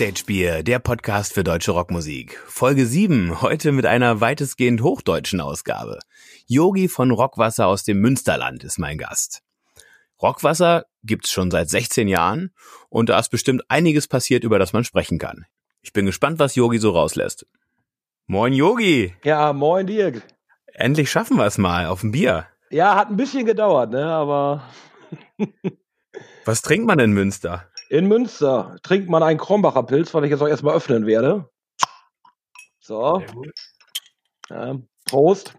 Backstage Bier, der Podcast für deutsche Rockmusik. Folge 7, heute mit einer weitestgehend hochdeutschen Ausgabe. Yogi von Rockwasser aus dem Münsterland ist mein Gast. Rockwasser gibt's schon seit 16 Jahren und da ist bestimmt einiges passiert, über das man sprechen kann. Ich bin gespannt, was Yogi so rauslässt. Moin Yogi! Ja, moin Dirk. Endlich schaffen wir es mal auf ein Bier. Ja, hat ein bisschen gedauert, ne, aber Was trinkt man in Münster? In Münster trinkt man einen Krombacher Pilz, was ich jetzt auch erstmal öffnen werde. So, ja, Prost.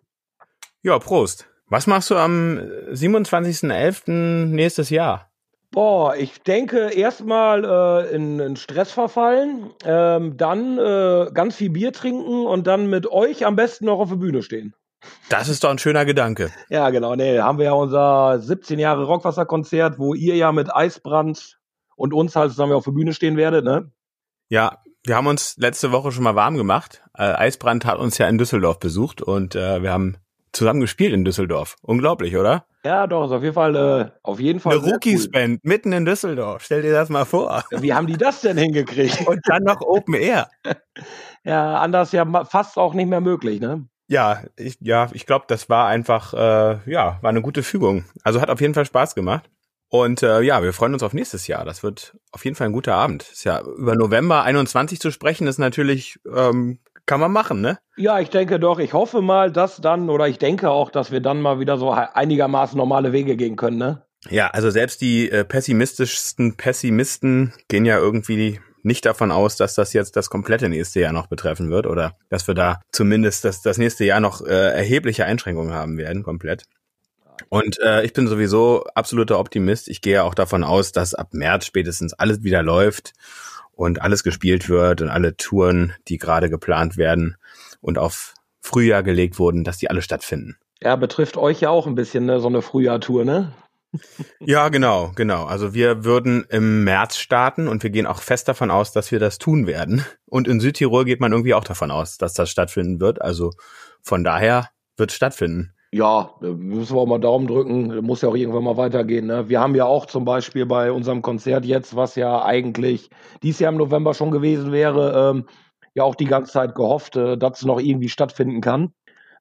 Ja, Prost. Was machst du am 27.11. nächstes Jahr? Boah, ich denke erstmal äh, in, in Stress verfallen, ähm, dann äh, ganz viel Bier trinken und dann mit euch am besten noch auf der Bühne stehen. Das ist doch ein schöner Gedanke. Ja, genau. Nee, haben wir ja unser 17 Jahre Rockwasserkonzert, wo ihr ja mit Eisbrand und uns halt zusammen auf der Bühne stehen werdet, ne? Ja, wir haben uns letzte Woche schon mal warm gemacht. Äh, Eisbrand hat uns ja in Düsseldorf besucht und äh, wir haben zusammen gespielt in Düsseldorf. Unglaublich, oder? Ja, doch, ist auf jeden Fall, äh, auf jeden Fall. Eine Rookies-Band mitten in Düsseldorf. Stell dir das mal vor. Wie haben die das denn hingekriegt? Und dann noch Open Air. ja, anders ja fast auch nicht mehr möglich, ne? Ja, ich, ja, ich glaube, das war einfach, äh, ja, war eine gute Fügung. Also hat auf jeden Fall Spaß gemacht. Und äh, ja, wir freuen uns auf nächstes Jahr. Das wird auf jeden Fall ein guter Abend. Ist ja über November 21 zu sprechen, ist natürlich, ähm, kann man machen, ne? Ja, ich denke doch. Ich hoffe mal, dass dann, oder ich denke auch, dass wir dann mal wieder so einigermaßen normale Wege gehen können, ne? Ja, also selbst die äh, pessimistischsten Pessimisten gehen ja irgendwie nicht davon aus, dass das jetzt das komplette nächste Jahr noch betreffen wird oder dass wir da zumindest das, das nächste Jahr noch äh, erhebliche Einschränkungen haben werden, komplett. Und äh, ich bin sowieso absoluter Optimist. Ich gehe auch davon aus, dass ab März spätestens alles wieder läuft und alles gespielt wird und alle Touren, die gerade geplant werden und auf Frühjahr gelegt wurden, dass die alle stattfinden. Ja, betrifft euch ja auch ein bisschen, ne? So eine Frühjahrtour, ne? Ja, genau, genau. Also wir würden im März starten und wir gehen auch fest davon aus, dass wir das tun werden. Und in Südtirol geht man irgendwie auch davon aus, dass das stattfinden wird. Also von daher wird es stattfinden. Ja, da müssen wir auch mal Daumen drücken. Muss ja auch irgendwann mal weitergehen. Ne? Wir haben ja auch zum Beispiel bei unserem Konzert jetzt, was ja eigentlich dies Jahr im November schon gewesen wäre, ähm, ja auch die ganze Zeit gehofft, äh, dass es noch irgendwie stattfinden kann.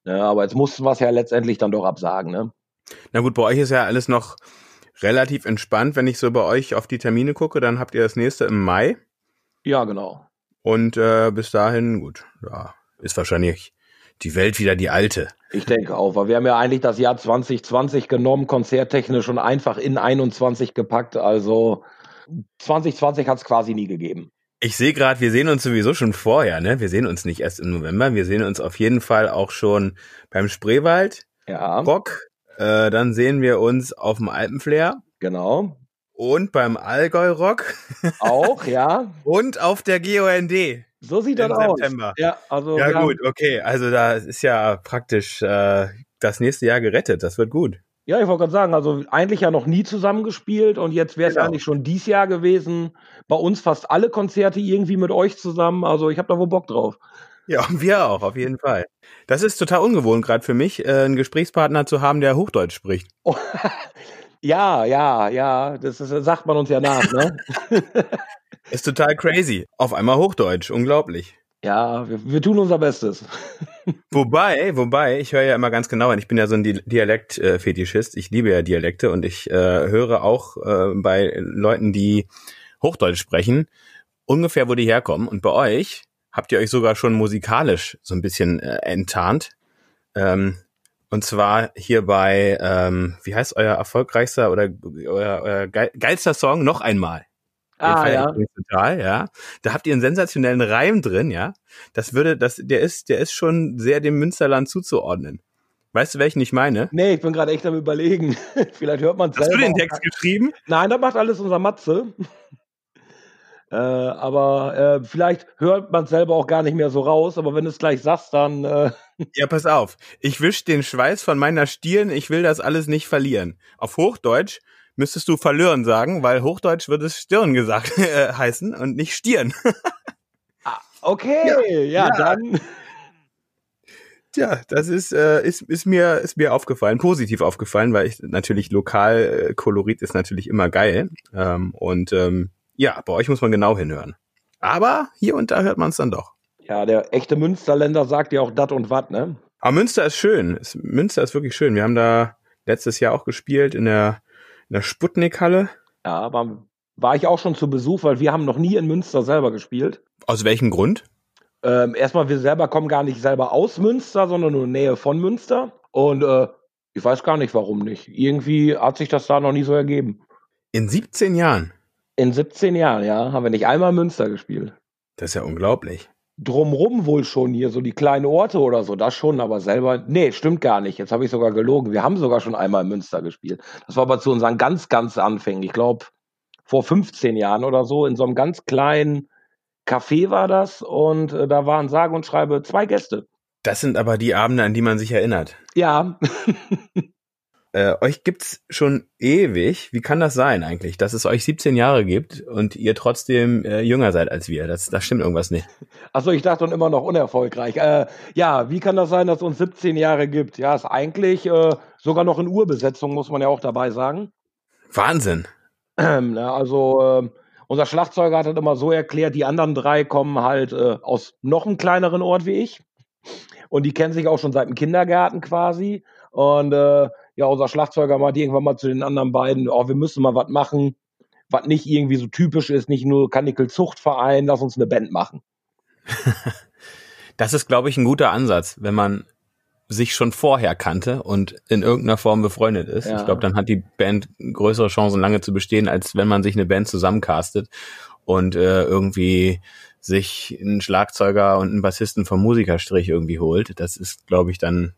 Ja, aber jetzt mussten wir es ja letztendlich dann doch absagen. Ne? Na gut, bei euch ist ja alles noch relativ entspannt. Wenn ich so bei euch auf die Termine gucke, dann habt ihr das nächste im Mai. Ja, genau. Und äh, bis dahin, gut, ja, ist wahrscheinlich die Welt wieder die alte. Ich denke auch, weil wir haben ja eigentlich das Jahr 2020 genommen, konzerttechnisch und einfach in 21 gepackt. Also 2020 hat es quasi nie gegeben. Ich sehe gerade, wir sehen uns sowieso schon vorher, ne? Wir sehen uns nicht erst im November, wir sehen uns auf jeden Fall auch schon beim Spreewald Ja, Rock. Äh, dann sehen wir uns auf dem Alpenflair genau. Und beim Allgäu Rock Auch, ja. und auf der GOND So sieht das aus. September. Ja, also Ja haben- gut, okay. Also da ist ja praktisch äh, das nächste Jahr gerettet. Das wird gut. Ja, ich wollte gerade sagen, also eigentlich ja noch nie zusammengespielt und jetzt wäre es Genau. eigentlich schon dies Jahr gewesen. Bei uns fast alle Konzerte irgendwie mit euch zusammen. Also ich habe da wohl Bock drauf. Ja, und wir auch, auf jeden Fall. Das ist total ungewohnt gerade für mich, äh, einen Gesprächspartner zu haben, der Hochdeutsch spricht. Oh, ja, ja, ja, das, ist, das sagt man uns ja nach, ne? Ist total crazy. Auf einmal Hochdeutsch, unglaublich. ja, wir, wir tun unser Bestes. Wobei, wobei, ich höre ja immer ganz genau hin. Ich bin ja so ein Di- Dialekt-Fetischist. Ich liebe ja Dialekte und ich äh, höre auch äh, bei Leuten, die Hochdeutsch sprechen, ungefähr, wo die herkommen. Und bei euch habt ihr euch sogar schon musikalisch so ein bisschen äh, enttarnt. Ähm, und zwar hier bei, ähm, wie heißt euer erfolgreichster oder euer, euer geil, geilster Song? Noch einmal. Ah, ja. total, ja. Da habt ihr einen sensationellen Reim drin, ja. Das würde, das, der ist, der ist schon sehr dem Münsterland zuzuordnen. Weißt du, welchen ich meine? Nee, ich bin gerade echt am überlegen. Vielleicht hört man es Hast du den Text geschrieben? Nein, das macht alles unser Matze. Äh, aber äh, vielleicht hört man es selber auch gar nicht mehr so raus. Aber wenn du es gleich sagst, dann äh, Ja, pass auf. Ich wisch den Schweiß von meiner Stirn, ich will das alles nicht verlieren. Auf Hochdeutsch müsstest du verlieren sagen, weil Hochdeutsch wird es Stirn gesagt äh, heißen und nicht Stirn. okay, ja, ja. dann. Tja, das ist, äh, ist, ist, mir, ist mir aufgefallen, positiv aufgefallen, weil ich natürlich lokal äh, Kolorit ist natürlich immer geil. Ähm, und ähm, ja, bei euch muss man genau hinhören. Aber hier und da hört man es dann doch. Ja, der echte Münsterländer sagt ja auch dat und wat, ne? Aber Münster ist schön. Münster ist wirklich schön. Wir haben da letztes Jahr auch gespielt in der, in der Sputnik-Halle. Ja, aber war ich auch schon zu Besuch, weil wir haben noch nie in Münster selber gespielt. Aus welchem Grund? Ähm, erstmal, wir selber kommen gar nicht selber aus Münster, sondern nur Nähe von Münster. Und äh, ich weiß gar nicht, warum nicht. Irgendwie hat sich das da noch nie so ergeben. In 17 Jahren? In 17 Jahren, ja, haben wir nicht einmal Münster gespielt. Das ist ja unglaublich. Drumrum wohl schon hier, so die kleinen Orte oder so, das schon, aber selber, nee, stimmt gar nicht. Jetzt habe ich sogar gelogen. Wir haben sogar schon einmal Münster gespielt. Das war aber zu unseren ganz, ganz Anfängen. Ich glaube, vor 15 Jahren oder so, in so einem ganz kleinen Café war das und äh, da waren sage und schreibe zwei Gäste. Das sind aber die Abende, an die man sich erinnert. Ja. äh, euch gibt's schon ewig. Wie kann das sein eigentlich, dass es euch 17 Jahre gibt und ihr trotzdem äh, jünger seid als wir? Das, das stimmt irgendwas nicht. Achso, ich dachte und immer noch unerfolgreich. Äh, ja, wie kann das sein, dass es uns 17 Jahre gibt? Ja, ist eigentlich äh, sogar noch in Urbesetzung, muss man ja auch dabei sagen. Wahnsinn. Ähm, also äh, unser Schlagzeuger hat das immer so erklärt, die anderen drei kommen halt äh, aus noch einem kleineren Ort wie ich. Und die kennen sich auch schon seit dem Kindergarten quasi. Und äh, ja, unser Schlagzeuger meinte irgendwann mal zu den anderen beiden, oh, wir müssen mal was machen, was nicht irgendwie so typisch ist, nicht nur Kanickel-Zuchtverein, lass uns eine Band machen. das ist, glaube ich, ein guter Ansatz, wenn man sich schon vorher kannte und in irgendeiner Form befreundet ist. Ja. Ich glaube, dann hat die Band größere Chancen, lange zu bestehen, als wenn man sich eine Band zusammencastet und äh, irgendwie sich einen Schlagzeuger und einen Bassisten vom Musikerstrich irgendwie holt. Das ist, glaube ich, dann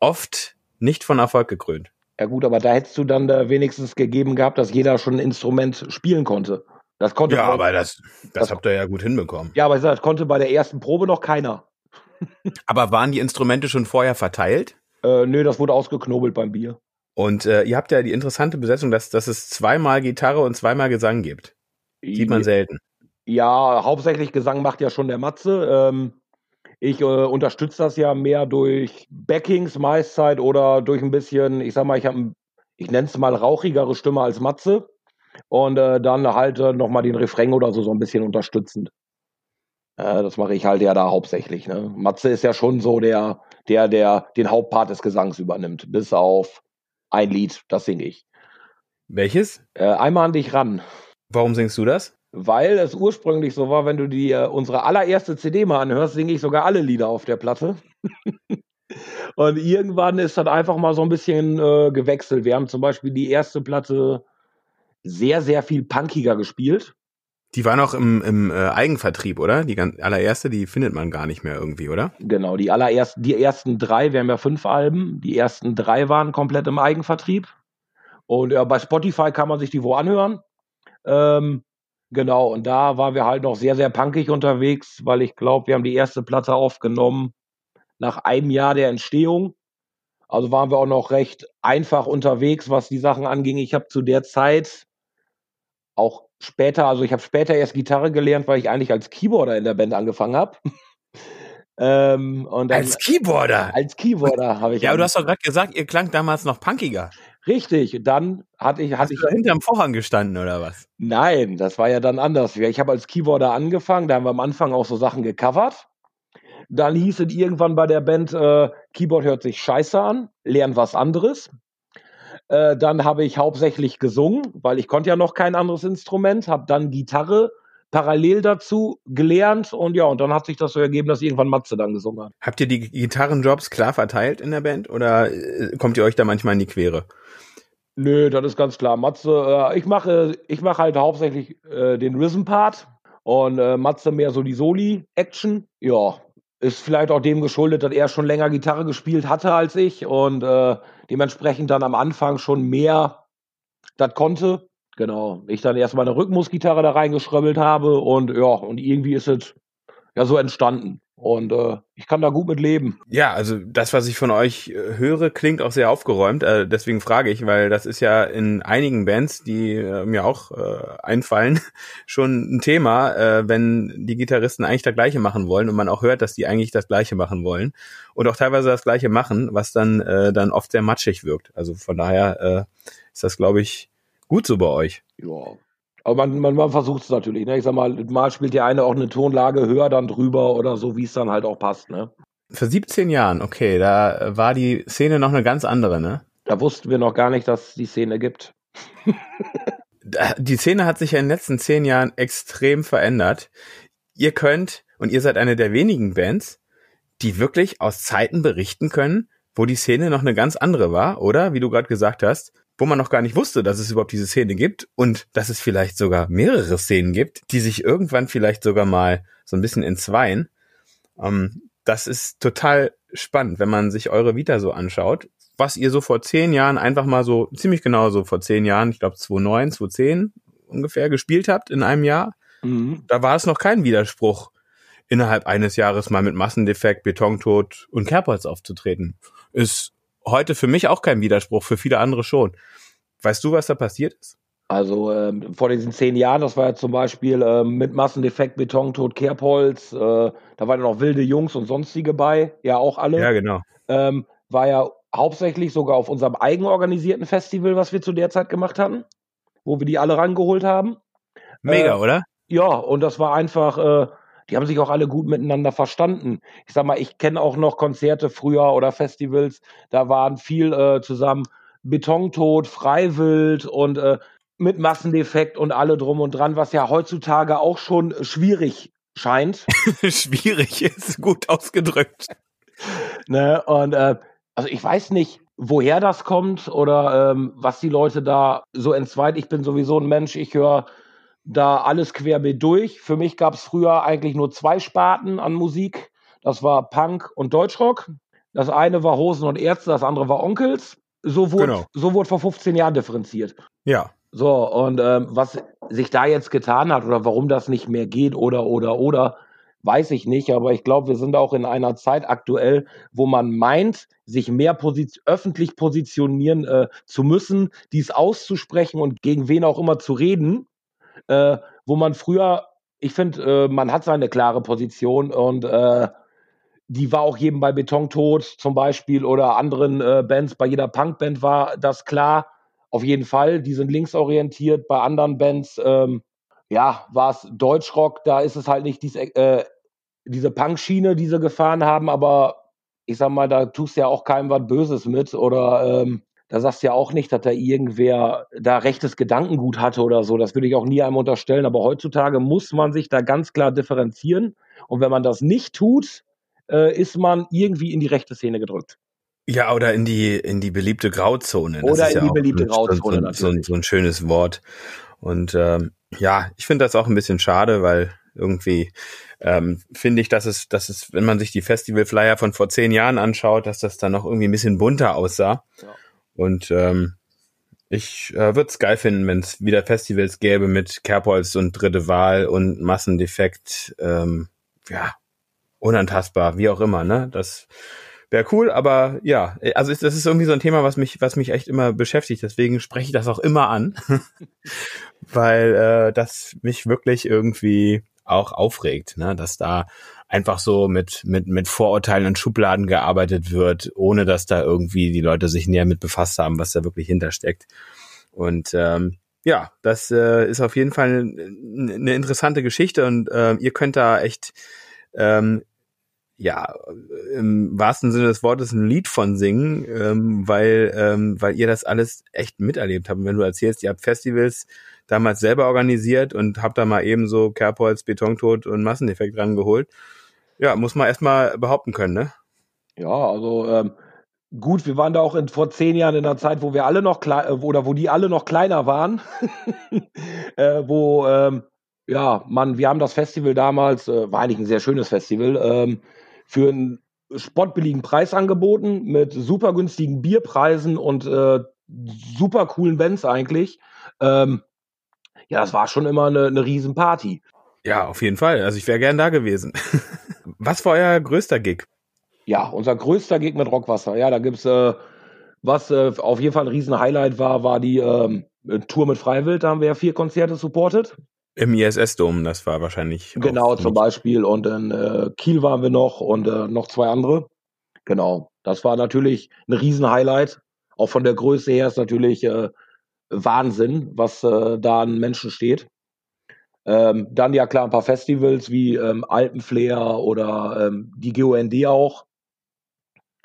oft nicht von Erfolg gekrönt. Ja gut, aber da hättest du dann da wenigstens gegeben gehabt, dass jeder schon ein Instrument spielen konnte. Das konnte ja, aber das, das, das habt ihr ja gut hinbekommen. Ja, aber das konnte bei der ersten Probe noch keiner. aber waren die Instrumente schon vorher verteilt? Äh, nö, das wurde ausgeknobelt beim Bier. Und äh, ihr habt ja die interessante Besetzung, dass, dass es zweimal Gitarre und zweimal Gesang gibt. Sieht man selten. Ja, hauptsächlich Gesang macht ja schon der Matze. Ähm, ich äh, unterstütze das ja mehr durch Backings meistzeit oder durch ein bisschen, ich sag mal, ich habe, ich nenne es mal rauchigere Stimme als Matze und äh, dann halt äh, nochmal den Refrain oder so so ein bisschen unterstützend. Äh, das mache ich halt ja da hauptsächlich. Ne? Matze ist ja schon so der, der, der den Hauptpart des Gesangs übernimmt, bis auf ein Lied, das singe ich. Welches? Äh, einmal an dich ran. Warum singst du das? Weil es ursprünglich so war, wenn du dir unsere allererste CD mal anhörst, singe ich sogar alle Lieder auf der Platte. und irgendwann ist das einfach mal so ein bisschen äh, gewechselt. Wir haben zum Beispiel die erste Platte sehr, sehr viel punkiger gespielt. Die war noch im, im äh, Eigenvertrieb, oder? Die ganz, allererste, die findet man gar nicht mehr irgendwie, oder? Genau, die allerersten, die ersten drei, wir haben ja fünf Alben, die ersten drei waren komplett im Eigenvertrieb. Und ja, bei Spotify kann man sich die wo anhören. Ähm, Genau, und da waren wir halt noch sehr, sehr punkig unterwegs, weil ich glaube, wir haben die erste Platte aufgenommen nach einem Jahr der Entstehung. Also waren wir auch noch recht einfach unterwegs, was die Sachen anging. Ich habe zu der Zeit auch später, also ich habe später erst Gitarre gelernt, weil ich eigentlich als Keyboarder in der Band angefangen habe. ähm, als Keyboarder? Als Keyboarder habe ich. Ja, aber du hast doch gerade gesagt, ihr klangt damals noch punkiger. Richtig, dann hatte ich. Hatte Hast ich da hinterm Vorhang gestanden oder was? Nein, das war ja dann anders. Ich habe als Keyboarder angefangen, da haben wir am Anfang auch so Sachen gecovert. Dann hieß es irgendwann bei der Band, äh, Keyboard hört sich scheiße an, lernen was anderes. Äh, dann habe ich hauptsächlich gesungen, weil ich konnte ja noch kein anderes Instrument, habe dann Gitarre parallel dazu gelernt und ja, und dann hat sich das so ergeben, dass irgendwann Matze dann gesungen hat. Habt ihr die Gitarrenjobs klar verteilt in der Band oder äh, kommt ihr euch da manchmal in die Quere? Nö, das ist ganz klar. Matze, äh, ich mache ich mache halt hauptsächlich äh, den Rhythm-Part und äh, Matze mehr so die Soli-Action. Ja, ist vielleicht auch dem geschuldet, dass er schon länger Gitarre gespielt hatte als ich und äh, dementsprechend dann am Anfang schon mehr das konnte. Genau. Ich dann erstmal eine Rhythmusgitarre da reingeschröbbelt habe und ja, und irgendwie ist es ja so entstanden. Und äh, ich kann da gut mit leben. Ja, also das, was ich von euch äh, höre, klingt auch sehr aufgeräumt. Äh, deswegen frage ich, weil das ist ja in einigen Bands, die äh, mir auch äh, einfallen, schon ein Thema, äh, wenn die Gitarristen eigentlich das Gleiche machen wollen und man auch hört, dass die eigentlich das Gleiche machen wollen und auch teilweise das Gleiche machen, was dann äh, dann oft sehr matschig wirkt. Also von daher äh, ist das, glaube ich, gut so bei euch. Ja, Aber man, man, man versucht es natürlich. Ne? Ich sag mal, mal spielt die eine auch eine Tonlage höher dann drüber oder so, wie es dann halt auch passt. Ne? Vor 17 Jahren, okay, da war die Szene noch eine ganz andere, ne? Da wussten wir noch gar nicht, dass es die Szene gibt. die Szene hat sich ja in den letzten zehn Jahren extrem verändert. Ihr könnt, und ihr seid eine der wenigen Bands, die wirklich aus Zeiten berichten können, wo die Szene noch eine ganz andere war, oder? Wie du gerade gesagt hast, wo man noch gar nicht wusste, dass es überhaupt diese Szene gibt und dass es vielleicht sogar mehrere Szenen gibt, die sich irgendwann vielleicht sogar mal so ein bisschen entzweien. Ähm, das ist total spannend, wenn man sich eure Vita so anschaut, was ihr so vor zehn Jahren einfach mal so, ziemlich genau so vor zehn Jahren, ich glaube 2009, 2010 ungefähr gespielt habt in einem Jahr. Mhm. Da war es noch kein Widerspruch, innerhalb eines Jahres mal mit Massendefekt, Betontod und Kerbholz aufzutreten. Ist heute für mich auch kein Widerspruch, für viele andere schon. Weißt du, was da passiert ist? Also ähm, vor diesen zehn Jahren, das war ja zum Beispiel ähm, mit Massendefekt, Betontod, Kerbholz, äh, da waren ja noch wilde Jungs und sonstige bei, ja auch alle. Ja, genau. Ähm, war ja hauptsächlich sogar auf unserem eigenorganisierten Festival, was wir zu der Zeit gemacht hatten, wo wir die alle rangeholt haben. Mega, äh, oder? Ja, und das war einfach, äh, die haben sich auch alle gut miteinander verstanden. Ich sag mal, ich kenne auch noch Konzerte früher oder Festivals, da waren viel äh, zusammen Betontod, Freiwild und äh, mit Massendefekt und alle drum und dran, was ja heutzutage auch schon schwierig scheint. schwierig ist gut ausgedrückt. Ne, und äh, also ich weiß nicht, woher das kommt oder ähm, was die Leute da so entzweit. Ich bin sowieso ein Mensch, ich höre da alles querbeet durch. Für mich gab es früher eigentlich nur zwei Sparten an Musik. Das war Punk und Deutschrock. Das eine war Hosen und Ärzte, das andere war Onkels. So wurde, genau. so wurde vor 15 Jahren differenziert. Ja. So, und ähm, was sich da jetzt getan hat oder warum das nicht mehr geht oder, oder, oder, weiß ich nicht. Aber ich glaube, wir sind auch in einer Zeit aktuell, wo man meint, sich mehr posi öffentlich positionieren äh, zu müssen, dies auszusprechen und gegen wen auch immer zu reden äh, wo man früher, ich finde, äh, man hat seine klare Position und äh, die war auch jedem bei Betontod zum Beispiel oder anderen äh, Bands, bei jeder Punkband war das klar. Auf jeden Fall, die sind linksorientiert. Bei anderen Bands, ähm, ja, war es Deutschrock, da ist es halt nicht dies, äh, diese Punk-Schiene, die sie gefahren haben, aber ich sag mal, da tust du ja auch keinem was Böses mit oder ähm, da sagst du ja auch nicht, dass da irgendwer da rechtes Gedankengut hatte oder so. Das würde ich auch nie einem unterstellen. Aber heutzutage muss man sich da ganz klar differenzieren. Und wenn man das nicht tut, äh, ist man irgendwie in die rechte Szene gedrückt. Ja, oder in die, in die beliebte Grauzone. Das oder in ja die beliebte Grauzone. So, so, so, ein schönes Wort. Und ähm, ja, ich finde das auch ein bisschen schade, weil irgendwie ähm, finde ich, dass es, dass es, wenn man sich die Festivalflyer von vor zehn Jahren anschaut, dass das dann noch irgendwie ein bisschen bunter aussah. Ja. Und ähm, ich äh, würde es geil finden, wenn es wieder Festivals gäbe mit Kerbholz und Dritte Wahl und Massendefekt. Ähm, ja, unantastbar, wie auch immer, ne? Das wäre cool, aber ja, also das ist irgendwie so ein Thema, was mich, was mich echt immer beschäftigt. Deswegen spreche ich das auch immer an, weil äh, das mich wirklich irgendwie auch aufregt, ne? dass da einfach so mit, mit, mit Vorurteilen und Schubladen gearbeitet wird, ohne dass da irgendwie die Leute sich näher mit befasst haben, was da wirklich hintersteckt. Und ähm, ja, das äh, ist auf jeden Fall eine interessante Geschichte und äh, ihr könnt da echt ähm, ja, im wahrsten Sinne des Wortes ein Lied von singen, ähm, weil, ähm, weil ihr das alles echt miterlebt habt. Und wenn du erzählst, ihr habt Festivals damals selber organisiert und habt da mal eben so Kerbholz, Betontod und Massendefekt rangeholt, ja, muss man erstmal behaupten können, ne? Ja, also ähm, gut, wir waren da auch in, vor zehn Jahren in einer Zeit, wo wir alle noch klein äh, oder wo die alle noch kleiner waren, äh, wo ähm, ja, man, wir haben das Festival damals, äh, war eigentlich ein sehr schönes Festival, ähm, für einen spottbilligen Preis angeboten, mit super günstigen Bierpreisen und äh, super coolen Bands eigentlich. Ähm, ja, das war schon immer eine, eine Riesenparty. Ja, auf jeden Fall. Also ich wäre gern da gewesen. Was war euer größter Gig? Ja, unser größter Gig mit Rockwasser. Ja, da gibt's äh, was äh, auf jeden Fall ein Riesen-Highlight war, war die ähm, Tour mit Freiwild. Da haben wir ja vier Konzerte supportet. Im ISS-Dom, das war wahrscheinlich. Genau, zum Beispiel. Und in äh, Kiel waren wir noch und äh, noch zwei andere. Genau. Das war natürlich ein Riesen-Highlight. Auch von der Größe her ist natürlich äh, Wahnsinn, was äh, da an Menschen steht. Ähm, dann ja klar ein paar Festivals wie ähm, Alpenflair oder ähm, die GOND auch.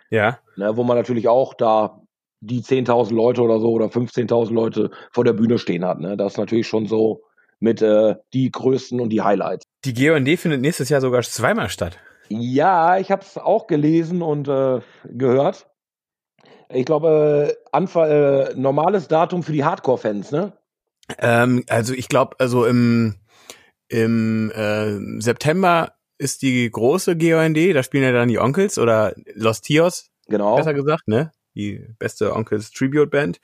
Ja. Ne, wo man natürlich auch da die 10.000 Leute oder so oder 15.000 Leute vor der Bühne stehen hat. Ne? Das ist natürlich schon so mit äh, die größten und die Highlights. Die GOND findet nächstes Jahr sogar zweimal statt. Ja, ich habe es auch gelesen und äh, gehört. Ich glaube, Anfang, äh, normales Datum für die Hardcore-Fans, ne? Ähm, also ich glaube, also im, im äh, September ist die große GOND, da spielen ja dann die Onkels oder Los Tios, Genau. besser gesagt, ne? Die beste Onkels Tribute Band.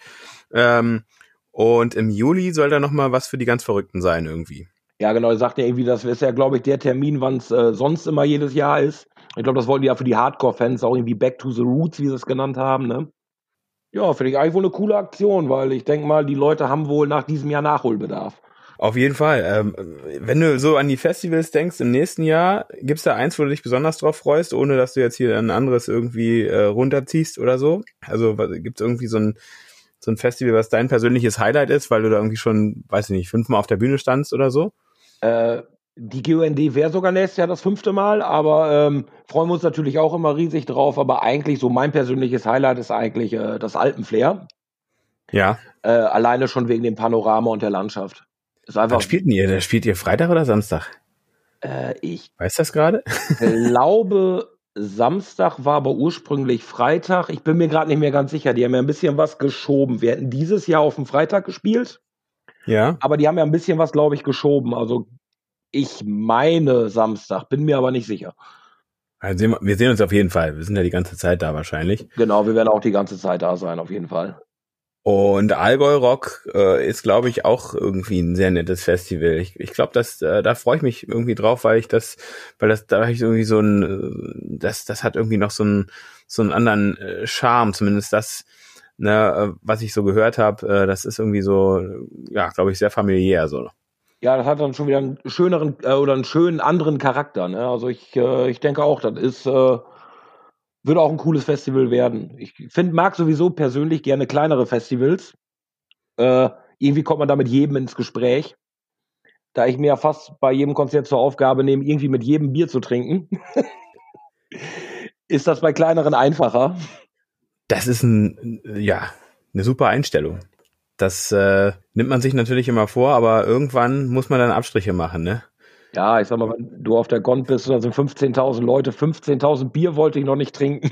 Ähm, und im Juli soll da noch mal was für die ganz Verrückten sein irgendwie. Ja, genau. Er sagt ja irgendwie, das ist ja, glaube ich, der Termin, wann es äh, sonst immer jedes Jahr ist. Ich glaube, das wollten die ja für die Hardcore-Fans auch irgendwie Back to the Roots, wie sie es genannt haben, ne? Ja, finde ich eigentlich wohl eine coole Aktion, weil ich denke mal, die Leute haben wohl nach diesem Jahr Nachholbedarf. Auf jeden Fall. Ähm, wenn du so an die Festivals denkst im nächsten Jahr, gibt's da eins, wo du dich besonders drauf freust, ohne dass du jetzt hier ein anderes irgendwie äh, runterziehst oder so? Also was- gibt's irgendwie so ein so ein Festival, was dein persönliches Highlight ist, weil du da irgendwie schon, weiß ich nicht, fünfmal auf der Bühne standst oder so? Äh, die GUND wäre sogar nächstes Jahr das fünfte Mal, aber ähm, freuen wir uns natürlich auch immer riesig drauf. Aber eigentlich so mein persönliches Highlight ist eigentlich äh, das Alpenflair. Ja. Äh, alleine schon wegen dem Panorama und der Landschaft. Ist einfach, Wann spielt denn ihr? Da spielt ihr Freitag oder Samstag? äh, ich Weißt du das gerade? glaube, Samstag war aber ursprünglich Freitag. Ich bin mir gerade nicht mehr ganz sicher. Die haben ja ein bisschen was geschoben. Wir hätten dieses Jahr auf dem Freitag gespielt, Ja. aber die haben ja ein bisschen was, glaube ich, geschoben. Also ich meine Samstag, bin mir aber nicht sicher. Also wir sehen uns auf jeden Fall. Wir sind ja die ganze Zeit da wahrscheinlich. Genau, wir werden auch die ganze Zeit da sein, auf jeden Fall. Und Allgäu Rock äh, ist, glaube ich, auch irgendwie ein sehr nettes Festival. Ich, ich glaube, dass äh, da freue ich mich irgendwie drauf, weil ich das, weil das da ich irgendwie so ein, äh, das, das hat irgendwie noch so einen so einen anderen äh, Charme, zumindest das, ne, äh, was ich so gehört habe. Äh, das ist irgendwie so, ja, glaube ich, sehr familiär so. Ja, das hat dann schon wieder einen schöneren äh, oder einen schönen anderen Charakter. Ne? Also ich, äh, ich denke auch, das ist äh, würde auch ein cooles Festival werden. Ich finde, mag sowieso persönlich gerne kleinere Festivals. Äh, irgendwie kommt man da mit jedem ins Gespräch. Da ich mir ja fast bei jedem Konzert zur Aufgabe nehme, irgendwie mit jedem Bier zu trinken, ist das bei kleineren einfacher. Das ist ein, ja, eine super Einstellung. Das äh, nimmt man sich natürlich immer vor, aber irgendwann muss man dann Abstriche machen, ne? Ja, ich sag mal, wenn du auf der Gond bist, da sind 15.000 Leute, 15.000 Bier wollte ich noch nicht trinken.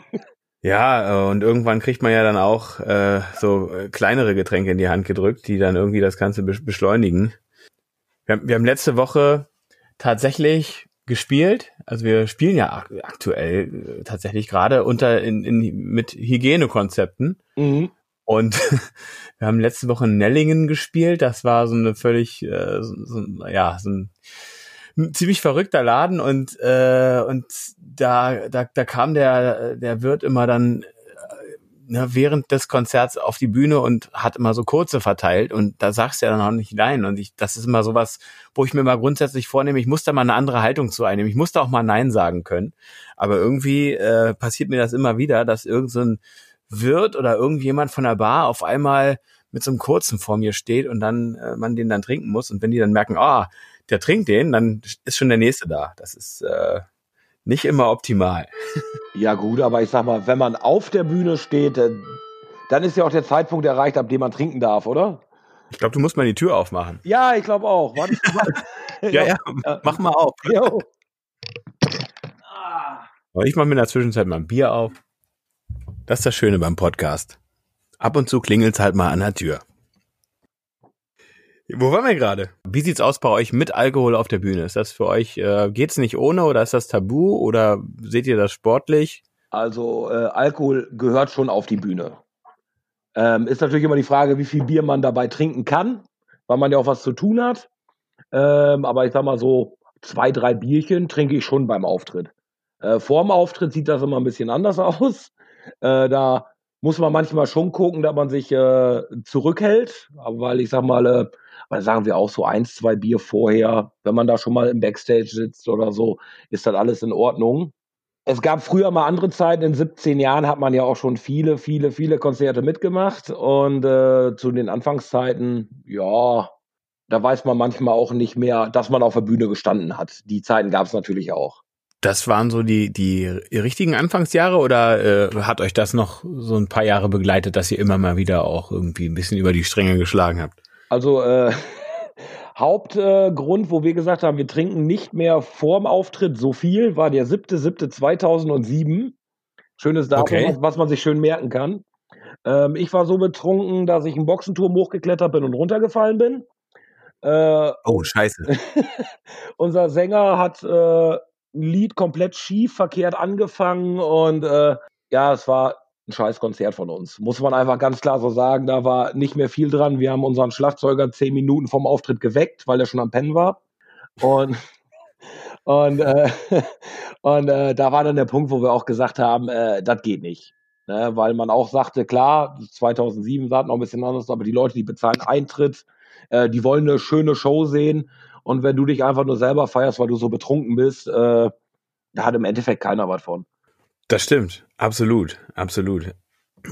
Ja, äh, und irgendwann kriegt man ja dann auch äh, so äh, kleinere Getränke in die Hand gedrückt, die dann irgendwie das Ganze be beschleunigen. Wir haben, wir haben letzte Woche tatsächlich gespielt. Also wir spielen ja ak aktuell äh, tatsächlich gerade unter in, in, mit Hygienekonzepten. Mhm. Und wir haben letzte Woche in Nellingen gespielt. Das war so eine völlig, äh, so, so, ja, so ein ein ziemlich verrückter Laden und äh, und da da da kam der der Wirt immer dann äh, ne, während des Konzerts auf die Bühne und hat immer so kurze verteilt und da sagst du ja dann auch nicht nein. Und ich das ist immer sowas, wo ich mir mal grundsätzlich vornehme, ich muss da mal eine andere Haltung zu einnehmen. Ich muss da auch mal nein sagen können, aber irgendwie äh, passiert mir das immer wieder, dass irgend so ein Wirt oder irgendjemand von der Bar auf einmal mit so einem kurzen vor mir steht und dann äh, man den dann trinken muss. Und wenn die dann merken, ah, der trinkt den, dann ist schon der nächste da. Das ist äh, nicht immer optimal. Ja gut, aber ich sag mal, wenn man auf der Bühne steht, äh, dann ist ja auch der Zeitpunkt erreicht, ab dem man trinken darf, oder? Ich glaube, du musst mal die Tür aufmachen. Ja, ich glaube auch. Warte, ich mal. Ja, ja, mach mal auf. Jo. Ich mache mir in der Zwischenzeit mal ein Bier auf. Das ist das Schöne beim Podcast. Ab und zu klingelt's halt mal an der Tür. Wo waren wir gerade? Wie sieht's aus bei euch mit Alkohol auf der Bühne? Ist das für euch, äh, geht's nicht ohne oder ist das tabu oder seht ihr das sportlich? Also äh, Alkohol gehört schon auf die Bühne. Ähm, ist natürlich immer die Frage, wie viel Bier man dabei trinken kann, weil man ja auch was zu tun hat. Ähm, aber ich sag mal so, zwei, drei Bierchen trinke ich schon beim Auftritt. Äh, vorm Auftritt sieht das immer ein bisschen anders aus. Äh, da muss man manchmal schon gucken, dass man sich äh, zurückhält. Weil ich sag mal, weil sagen wir auch so eins, zwei Bier vorher, wenn man da schon mal im Backstage sitzt oder so, ist das alles in Ordnung. es gab früher mal andere Zeiten. In 17 Jahren hat man ja auch schon viele, viele, viele Konzerte mitgemacht. Und äh, zu den Anfangszeiten, ja, da weiß man manchmal auch nicht mehr, dass man auf der Bühne gestanden hat. Die Zeiten gab es natürlich auch. Das waren so die, die richtigen Anfangsjahre oder äh, hat euch das noch so ein paar Jahre begleitet, dass ihr immer mal wieder auch irgendwie ein bisschen über die Stränge geschlagen habt? Also äh, Hauptgrund, äh, wo wir gesagt haben, wir trinken nicht mehr vorm Auftritt so viel, war der 7.7.2007. Schönes Datum, okay. was, was, man sich schön merken kann. Ähm, ich war so betrunken, dass ich einen Boxenturm hochgeklettert bin und runtergefallen bin. Äh, oh, scheiße. unser Sänger hat äh, ein Lied komplett schief, verkehrt angefangen und äh, ja, es war ein scheiß Konzert von uns. Muss man einfach ganz klar so sagen. Da war nicht mehr viel dran. Wir haben unseren Schlagzeuger zehn Minuten vom Auftritt geweckt, weil er schon am Pennen war. Und, und, äh, und äh, da war dann der Punkt, wo wir auch gesagt haben, äh, das geht nicht. Ne? Weil man auch sagte, klar, 2007 sah es noch ein bisschen anders, aber die Leute, die bezahlen Eintritt, äh, die wollen eine schöne Show sehen. Und wenn du dich einfach nur selber feierst, weil du so betrunken bist, äh, da hat im Endeffekt keiner was von. Das stimmt, absolut, absolut.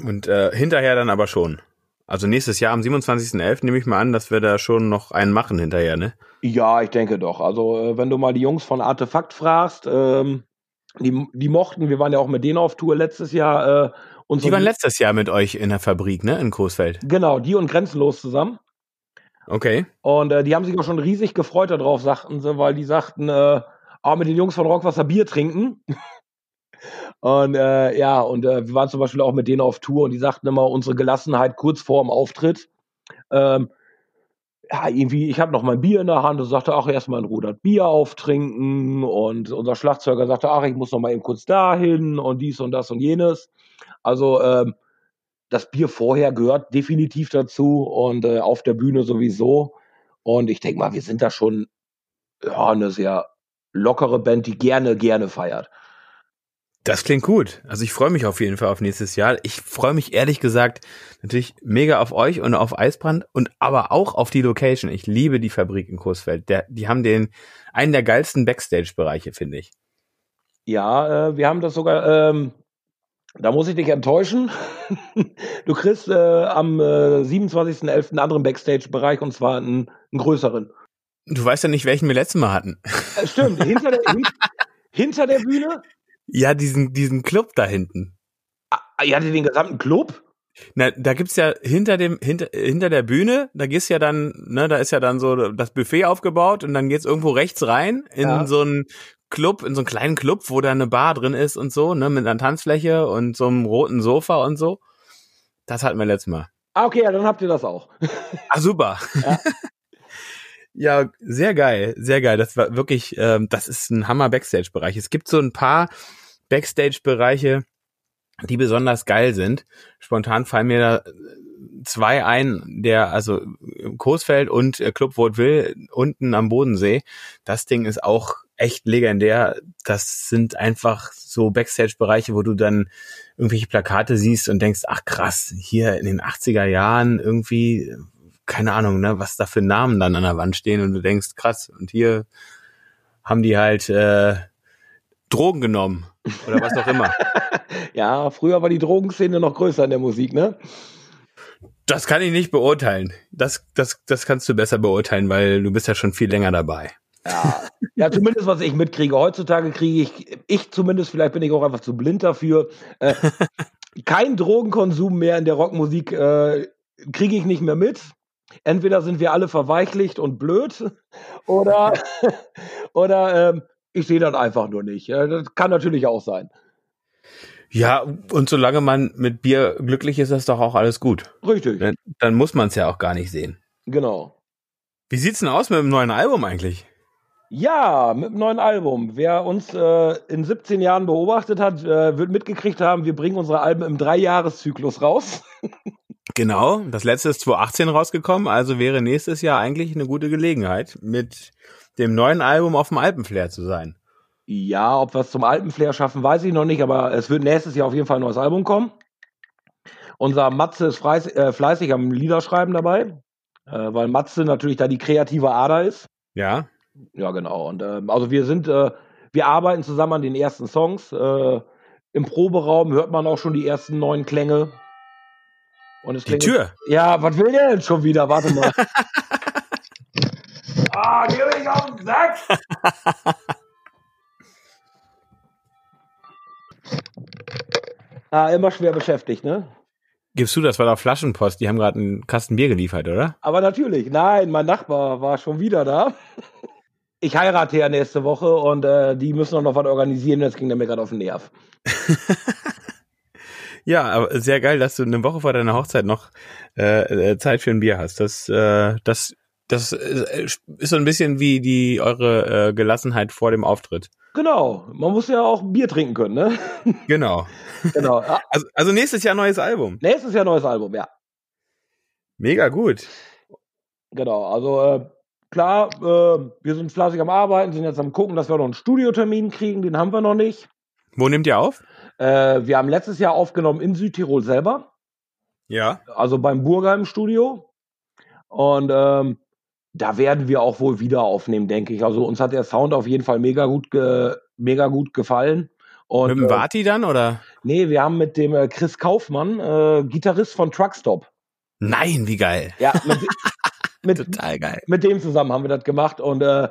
Und äh, hinterher dann aber schon. Also nächstes Jahr am 27.11. nehme ich mal an, dass wir da schon noch einen machen hinterher, ne? Ja, ich denke doch. Also äh, wenn du mal die Jungs von Artefakt fragst, ähm, die, die mochten, wir waren ja auch mit denen auf Tour letztes Jahr. Äh, und die so waren letztes Jahr mit euch in der Fabrik, ne? In Coesfeld. Genau, die und Grenzenlos zusammen. Okay. Und äh, die haben sich auch schon riesig gefreut darauf, sagten sie, weil die sagten, äh, auch mit den Jungs von Rockwasser Bier trinken. Und äh, ja, und äh, wir waren zum Beispiel auch mit denen auf Tour und die sagten immer, unsere Gelassenheit kurz vor dem Auftritt. Ähm, ja, irgendwie, ich habe noch mein Bier in der Hand und sagte, ach, erstmal ein Rudert Bier auftrinken. Und unser Schlagzeuger sagte, ach, ich muss noch mal eben kurz dahin und dies und das und jenes. Also, ähm, das Bier vorher gehört definitiv dazu und äh, auf der Bühne sowieso. Und ich denke mal, wir sind da schon ja, eine sehr lockere Band, die gerne, gerne feiert. Das klingt gut. Also ich freue mich auf jeden Fall auf nächstes Jahr. Ich freue mich ehrlich gesagt natürlich mega auf euch und auf Eisbrand und aber auch auf die Location. Ich liebe die Fabrik in Coesfeld. Der, die haben den einen der geilsten Backstage-Bereiche, finde ich. Ja, äh, wir haben das sogar. Ähm, da muss ich dich enttäuschen. du kriegst äh, am äh, 27.11. einen anderen Backstage-Bereich und zwar einen, einen, größeren. Du weißt ja nicht, welchen wir letztes Mal hatten. Äh, stimmt. Hinter der, hin, hinter der Bühne ja, diesen, diesen Club da hinten. Ah, ihr hattet den gesamten Club? Na, da gibt's ja hinter dem, hinter, hinter der Bühne, da gehst ja dann, ne, da ist ja dann so das Buffet aufgebaut und dann geht's irgendwo rechts rein in ja. so einen Club, in so einen kleinen Club, wo da eine Bar drin ist und so, ne, mit einer Tanzfläche und so einem roten Sofa und so. Das hatten wir letztes Mal. Ah, okay, ja, dann habt ihr das auch. ah, super. Ja. ja, sehr geil, sehr geil. Das war wirklich, ähm, das ist ein Hammer Backstage-Bereich. Es gibt so ein paar Backstage-Bereiche, die besonders geil sind. Spontan fallen mir da zwei ein, der, also Coesfeld und äh, Club Vaudeville unten am Bodensee. Das Ding ist auch echt legendär. Das sind einfach so Backstage-Bereiche, wo du dann irgendwelche Plakate siehst und denkst, ach krass, hier in den 80er Jahren irgendwie, keine Ahnung, ne, was da für Namen dann an der Wand stehen und du denkst, krass, und hier haben die halt äh, Drogen genommen oder was auch immer. ja, früher war die Drogenszene noch größer in der Musik, ne? Das kann ich nicht beurteilen. Das, das, das kannst du besser beurteilen, weil du bist ja schon viel länger dabei. Ja, ja zumindest was ich mitkriege. Heutzutage kriege ich, ich zumindest, vielleicht bin ich auch einfach zu blind dafür, äh, kein Drogenkonsum mehr in der Rockmusik äh, kriege ich nicht mehr mit. Entweder sind wir alle verweichlicht und blöd oder, oder ähm, ich sehe das einfach nur nicht. Das kann natürlich auch sein. Ja, und solange man mit Bier glücklich ist, ist doch auch alles gut. Richtig. Dann, dann muss man es ja auch gar nicht sehen. Genau. Wie sieht's denn aus mit dem neuen Album eigentlich? Ja, mit dem neuen Album. Wer uns äh, in 17 Jahren beobachtet hat, äh, wird mitgekriegt haben, wir bringen unsere Alben im Dreijahreszyklus raus. genau, das letzte ist 2018 rausgekommen, also wäre nächstes Jahr eigentlich eine gute Gelegenheit, mit dem neuen Album auf dem Alpenflair zu sein. Ja, ob wir es zum Alpenflair schaffen, weiß ich noch nicht, aber es wird nächstes Jahr auf jeden Fall ein neues Album kommen. Unser Matze ist fleißig, äh, fleißig am Liederschreiben dabei, äh, weil Matze natürlich da die kreative Ader ist. Ja. Ja, genau. Und äh, also wir sind, äh, wir arbeiten zusammen an den ersten Songs. Äh, Im Proberaum hört man auch schon die ersten neuen Klänge. Und es die Tür? Ja, was will der denn schon wieder? Warte mal. ah, geh mich auf den Sack! ah, immer schwer beschäftigt, ne? Gibst du, das war doch Flaschenpost, die haben gerade einen Kasten Bier geliefert, oder? Aber natürlich, nein, mein Nachbar war schon wieder da. Ich heirate ja nächste Woche und äh, die müssen auch noch was organisieren, das ging mir gerade auf den Nerv. Ja, aber sehr geil, dass du eine Woche vor deiner Hochzeit noch äh, äh Zeit für ein Bier hast. Das, äh, das, das äh, ist so ein bisschen wie die eure äh, Gelassenheit vor dem Auftritt. Genau, man muss ja auch Bier trinken können, ne? Genau. genau. Also, also nächstes Jahr neues Album. Nächstes Jahr neues Album, ja. Mega gut. Genau, also äh, klar, äh, wir sind fleißig am Arbeiten, sind jetzt am gucken, dass wir noch einen Studiotermin kriegen, den haben wir noch nicht. Wo nehmt ihr auf? Äh, wir haben letztes Jahr aufgenommen in Südtirol selber. Ja. Also beim Burgheim Studio. Und ähm, da werden wir auch wohl wieder aufnehmen, denke ich. Also uns hat der Sound auf jeden Fall mega gut, ge mega gut gefallen. Und, mit dem äh, Vati dann oder? Nee, wir haben mit dem äh, Chris Kaufmann, äh, Gitarrist von Truckstop. Nein, wie geil. Ja, mit, mit, Total geil. Mit dem zusammen haben wir das gemacht und äh,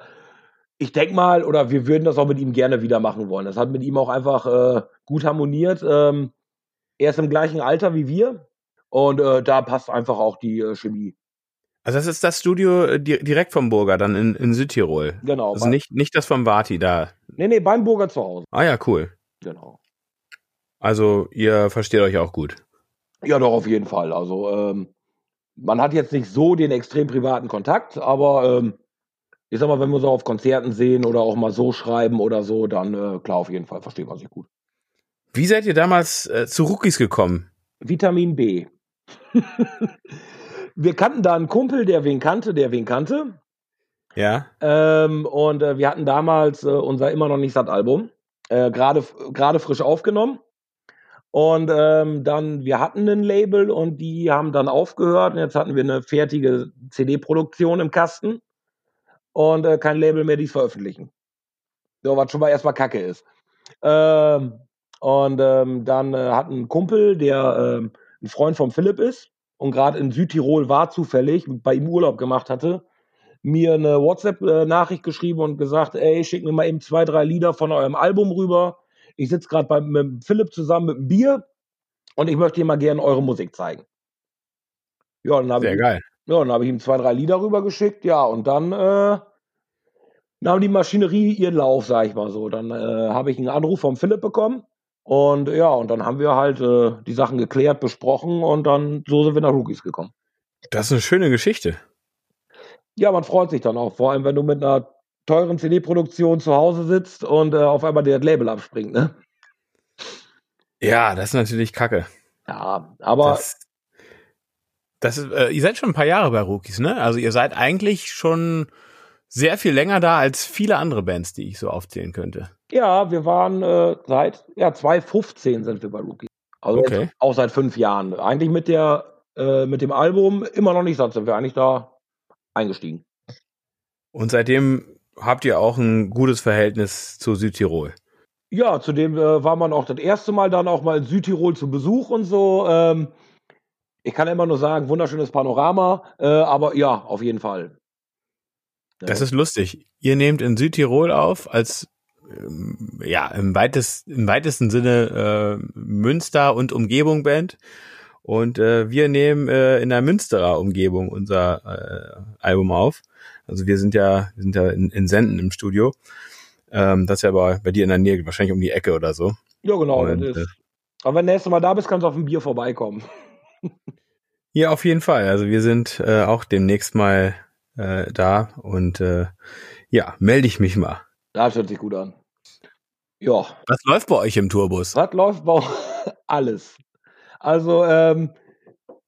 ich denke mal, oder wir würden das auch mit ihm gerne wieder machen wollen. Das hat mit ihm auch einfach äh, gut harmoniert. Ähm, er ist im gleichen Alter wie wir und äh, da passt einfach auch die äh, Chemie. Also das ist das Studio äh, direkt vom Burger, dann in, in Südtirol. Genau. Also nicht, nicht das vom Vati da. Nee, nee, beim Burger zu Hause. Ah ja, cool. Genau. Also ihr versteht euch auch gut. Ja, doch, auf jeden Fall. Also ähm, man hat jetzt nicht so den extrem privaten Kontakt, aber ähm, ich sag mal, wenn wir so auf Konzerten sehen oder auch mal so schreiben oder so, dann äh, klar, auf jeden Fall versteht man sich gut. Wie seid ihr damals äh, zu Rookies gekommen? Vitamin B. wir kannten da einen Kumpel, der wen kannte, der wen kannte. Ja. Ähm, und äh, wir hatten damals äh, unser immer noch nicht satt Album äh, gerade gerade frisch aufgenommen. Und ähm, dann, wir hatten ein Label und die haben dann aufgehört. Und jetzt hatten wir eine fertige CD-Produktion im Kasten und äh, kein Label mehr, die es veröffentlichen. So, was schon mal erstmal Kacke ist. Ähm, und ähm, dann äh, hat ein Kumpel, der ähm, ein Freund von Philipp ist und gerade in Südtirol war zufällig, bei ihm Urlaub gemacht hatte, mir eine WhatsApp-Nachricht geschrieben und gesagt, ey, schick mir mal eben zwei, drei Lieder von eurem Album rüber. Ich sitze gerade mit Philipp zusammen mit einem Bier und ich möchte dir mal gerne eure Musik zeigen. Ja, dann habe ich, geil. Ja, dann habe ich ihm zwei, drei Lieder rübergeschickt, ja, und dann äh, nahm die Maschinerie ihren Lauf, sag ich mal so. Dann äh, habe ich einen Anruf vom Philipp bekommen und ja, und dann haben wir halt äh, die Sachen geklärt, besprochen und dann so sind wir nach Rookies gekommen. Das ist eine schöne Geschichte. Ja, man freut sich dann auch, vor allem wenn du mit einer teuren CD-Produktion zu Hause sitzt und äh, auf einmal das Label abspringt, ne? Ja, das ist natürlich Kacke. Ja, aber das, das ist, äh, ihr seid schon ein paar Jahre bei Rookies, ne? Also ihr seid eigentlich schon sehr viel länger da als viele andere Bands, die ich so aufzählen könnte. Ja, wir waren äh, seit ja 2015 sind wir bei Rookies. Also okay. auch seit fünf Jahren. Eigentlich mit der äh, mit dem Album immer noch nicht satt sind wir eigentlich da eingestiegen. Und seitdem habt ihr auch ein gutes Verhältnis zu Südtirol. Ja, zudem äh, war man auch das erste Mal dann auch mal in Südtirol zu Besuch und so. Ähm, ich kann immer nur sagen, wunderschönes Panorama, äh, aber ja, auf jeden Fall. Ja. Das ist lustig. Ihr nehmt in Südtirol auf als ähm, ja im, weitest, im weitesten Sinne äh, Münster und Umgebung Band und äh, wir nehmen äh, in der Münsterer Umgebung unser äh, Album auf. Also wir sind ja, wir sind ja in, in Senden im Studio. Ähm, das ist ja bei, bei dir in der Nähe, wahrscheinlich um die Ecke oder so. Ja, genau. Und, äh, aber wenn du nächstes Mal da bist, kannst du auf ein Bier vorbeikommen. Ja, auf jeden Fall. Also wir sind äh, auch demnächst mal äh, da und äh, ja, melde ich mich mal. Das hört sich gut an. Ja. Was läuft bei euch im Tourbus? Was läuft bei alles? Also ähm,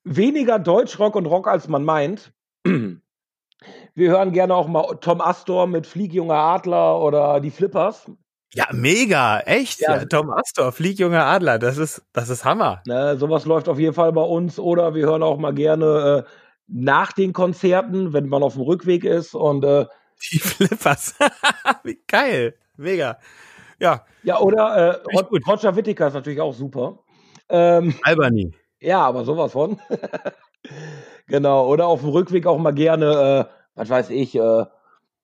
weniger Deutschrock und Rock, als man meint. Wir hören gerne auch mal Tom Astor mit Fliegjunger Adler oder die Flippers. Ja, mega, echt. Ja. Tom Astor, Fliegjunger Adler, das ist, das ist Hammer. Ne, sowas läuft auf jeden Fall bei uns. Oder wir hören auch mal gerne äh, nach den Konzerten, wenn man auf dem Rückweg ist und äh, die Flippers. Wie geil. Mega. Ja. Ja, oder äh, Roger Whittaker ist natürlich auch super. Ähm, Albany. Ja, aber sowas von. genau. Oder auf dem Rückweg auch mal gerne, äh, was weiß ich, äh,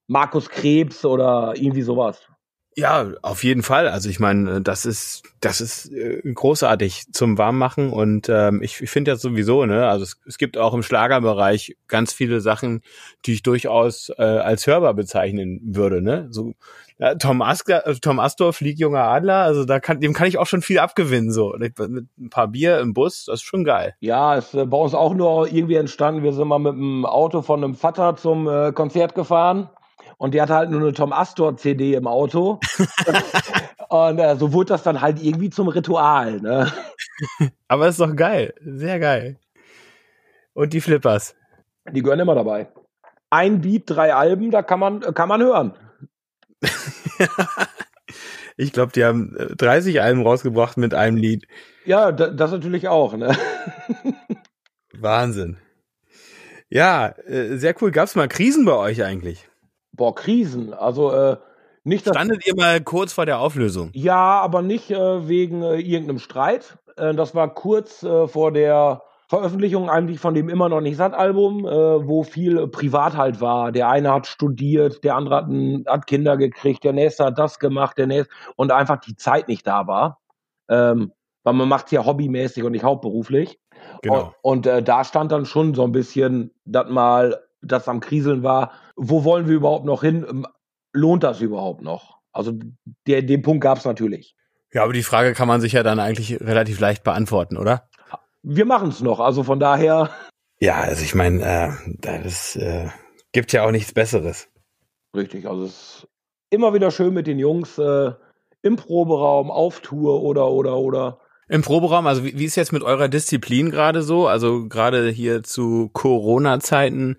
Markus Krebs oder irgendwie sowas. Ja, auf jeden Fall. Also ich meine, das ist das ist äh, großartig zum Warmmachen und ähm, ich, ich finde ja sowieso, ne, also es, es gibt auch im Schlagerbereich ganz viele Sachen, die ich durchaus äh, als hörbar bezeichnen würde, ne? So ja, Tom, Asker, äh, Tom Astor, Flieg junger Adler, also da kann, dem kann ich auch schon viel abgewinnen, so. Mit ein paar Bier im Bus, das ist schon geil. Ja, ist äh, bei uns auch nur irgendwie entstanden. Wir sind mal mit dem Auto von einem Vater zum äh, Konzert gefahren und der hatte halt nur eine Tom Astor CD im Auto. und äh, so wurde das dann halt irgendwie zum Ritual. Ne? Aber ist doch geil, sehr geil. Und die Flippers? Die gehören immer dabei. Ein Beat, drei Alben, da kann man, kann man hören. ich glaube, die haben 30 äh, Alben rausgebracht mit einem Lied. Ja, das natürlich auch. Ne? Wahnsinn. Ja, äh, sehr cool. Gab es mal Krisen bei euch eigentlich? Boah, Krisen. Also äh, nicht. Standet ihr mal kurz vor der Auflösung? Ja, aber nicht äh, wegen äh, irgendeinem Streit. Äh, das war kurz äh, vor der Veröffentlichung eigentlich von dem immer noch nicht satt Album, äh, wo viel privat halt war. Der eine hat studiert, der andere hat, hat Kinder gekriegt, der nächste hat das gemacht, der nächste und einfach die Zeit nicht da war. Ähm, weil man macht es ja hobbymäßig und nicht hauptberuflich. Genau. Und, und äh, da stand dann schon so ein bisschen, dass mal das am Kriseln war, wo wollen wir überhaupt noch hin? Ähm, lohnt das überhaupt noch? Also der, den Punkt gab es natürlich. Ja, aber die Frage kann man sich ja dann eigentlich relativ leicht beantworten, oder? Wir machen es noch, also von daher. Ja, also ich meine, äh, das äh, gibt ja auch nichts Besseres. Richtig, also es ist immer wieder schön mit den Jungs äh, im Proberaum, auf Tour oder oder oder im Proberaum, also wie, wie ist jetzt mit eurer Disziplin gerade so? Also gerade hier zu Corona-Zeiten,